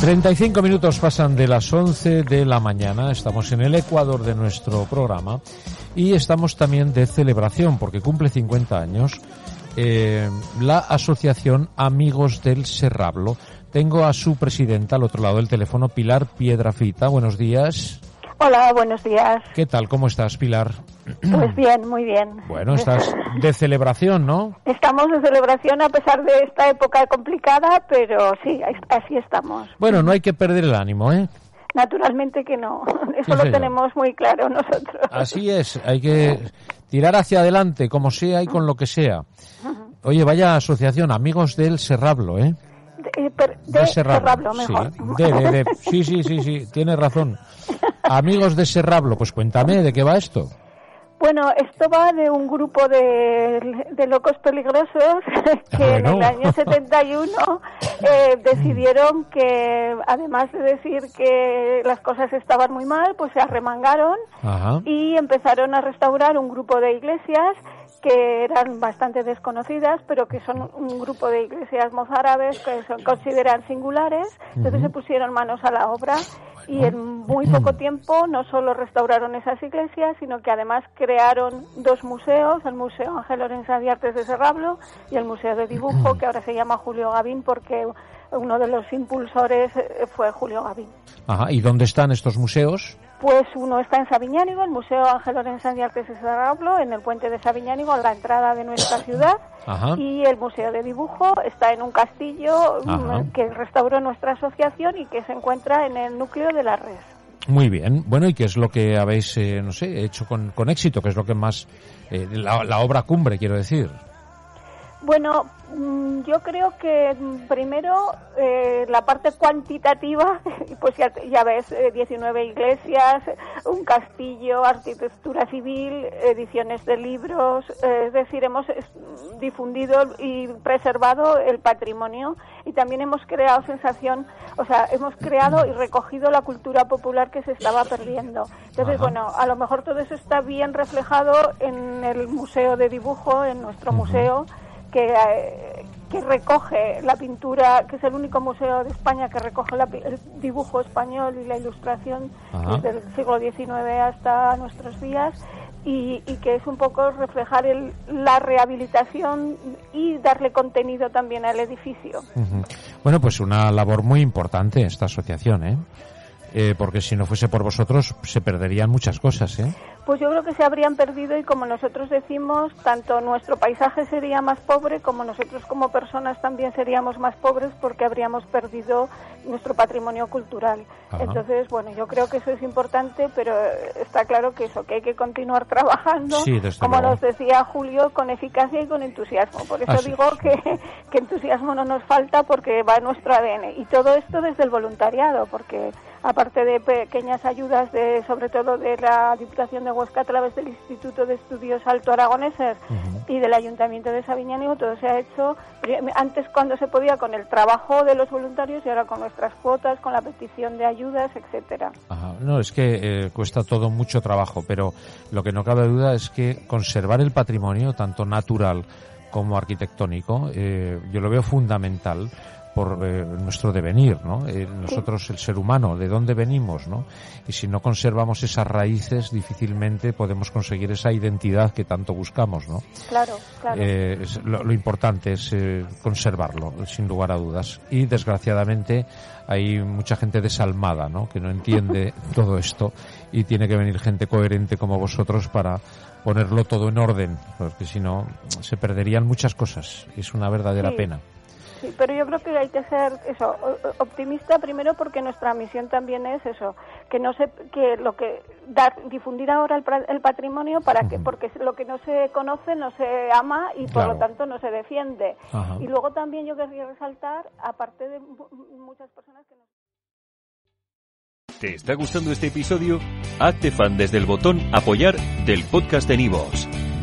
35 minutos pasan de las 11 de la mañana. Estamos en el Ecuador de nuestro programa y estamos también de celebración porque cumple 50 años eh, la asociación Amigos del Serrablo. Tengo a su presidenta al otro lado del teléfono, Pilar Piedrafita. Buenos días. Hola, buenos días. ¿Qué tal? ¿Cómo estás, Pilar? Pues bien, muy bien. Bueno, estás de celebración, ¿no? Estamos de celebración a pesar de esta época complicada, pero sí, así estamos. Bueno, no hay que perder el ánimo, ¿eh? Naturalmente que no. Eso lo tenemos muy claro nosotros. Así es, hay que tirar hacia adelante, como sea y con lo que sea. Oye, vaya asociación, amigos del Serrablo, ¿eh? De, de, Serrablo, mejor. Sí, de, sí, sí, sí, sí, tienes razón. Amigos de Serrablo, pues cuéntame, ¿de qué va esto? Bueno, esto va de un grupo de, de locos peligrosos que en el año 71 eh, decidieron que, además de decir que las cosas estaban muy mal, pues se arremangaron y empezaron a restaurar un grupo de iglesias que eran bastante desconocidas, pero que son un grupo de iglesias mozárabes que se consideran singulares. Entonces se pusieron manos a la obra y en muy poco tiempo no solo restauraron esas iglesias, sino que además crearon dos museos, el Museo Ángel Lorenzo de Artes de Serrablo y el Museo de Dibujo, que ahora se llama Julio Gavín porque uno de los impulsores eh, fue Julio Gavín. Ajá, ¿y dónde están estos museos? Pues uno está en Sabiñánigo, el Museo Ángel Lorenzo de Artes de Serrablo, en el puente de Sabiñánigo, a la entrada de nuestra ciudad. Y el Museo de Dibujo está en un castillo mm, que restauró nuestra asociación y que se encuentra en el núcleo de la red. Muy bien. Bueno, ¿y qué es lo que habéis, eh, no sé, hecho con, con éxito? ¿Qué es lo que más, eh, la, la obra cumbre, quiero decir? Bueno, mm, yo creo que mm, primero eh, la parte cuantitativa, pues ya, ves, 19 eh, iglesias, un castillo, arquitectura civil, ediciones de libros, eh, es decir, hemos difundido y preservado el patrimonio y también hemos creado sensación, o sea, hemos creado y recogido la cultura popular que se estaba perdiendo. Entonces, bueno, a lo mejor todo eso está bien reflejado en el Museo de Dibujo, en nuestro museo que, eh, que recoge la pintura, que es el único museo de España que recoge el dibujo español y la ilustración desde el siglo XIX hasta nuestros días. Y, que es un poco reflejar el, la rehabilitación y darle contenido también al edificio. Bueno, pues una labor muy importante esta asociación, ¿eh? Eh, porque si no fuese por vosotros se perderían muchas cosas, ¿eh? Pues yo creo que se habrían perdido y como nosotros decimos, tanto nuestro paisaje sería más pobre como nosotros como personas también seríamos más pobres porque habríamos perdido nuestro patrimonio cultural. Entonces, bueno, yo creo que eso es importante, pero está claro que eso, que hay que continuar trabajando, como nos decía Julio, con eficacia y con entusiasmo. Por eso digo que, que entusiasmo no nos falta porque va en nuestro ADN. Y todo esto desde el voluntariado, porque aparte de pequeñas ayudas, de sobre todo de la Diputación de Huesca a través del Instituto de Estudios Alto Aragoneses y del Ayuntamiento de Sabiñánigo, todo se ha hecho antes cuando se podía con el trabajo de los voluntarios y ahora con nuestras cuotas, con la petición de ayudas, etcétera. No, es que eh, cuesta todo mucho trabajo, pero lo que no cabe duda es que conservar el patrimonio, tanto natural como arquitectónico, eh, yo lo veo fundamental por eh, nuestro devenir, ¿no? Eh, nosotros, el ser humano, de dónde venimos, ¿no? Y si no conservamos esas raíces, difícilmente podemos conseguir esa identidad que tanto buscamos, ¿no? Claro, claro. Eh, lo, importante es conservarlo, sin lugar a dudas. Y desgraciadamente hay mucha gente desalmada, ¿no? Que no entiende todo esto y tiene que venir gente coherente como vosotros para ponerlo todo en orden, porque si no se perderían muchas cosas. Es una verdadera pena. Sí, pero yo creo que hay que ser eso optimista primero porque nuestra misión también es eso que no se que lo que dar difundir ahora el, patrimonio para que porque lo que no se conoce no se ama y por lo tanto no se defiende y luego también yo querría resaltar aparte de muchas personas que no ¿Te está gustando este episodio? Hazte fan desde el botón apoyar del podcast de Nivos.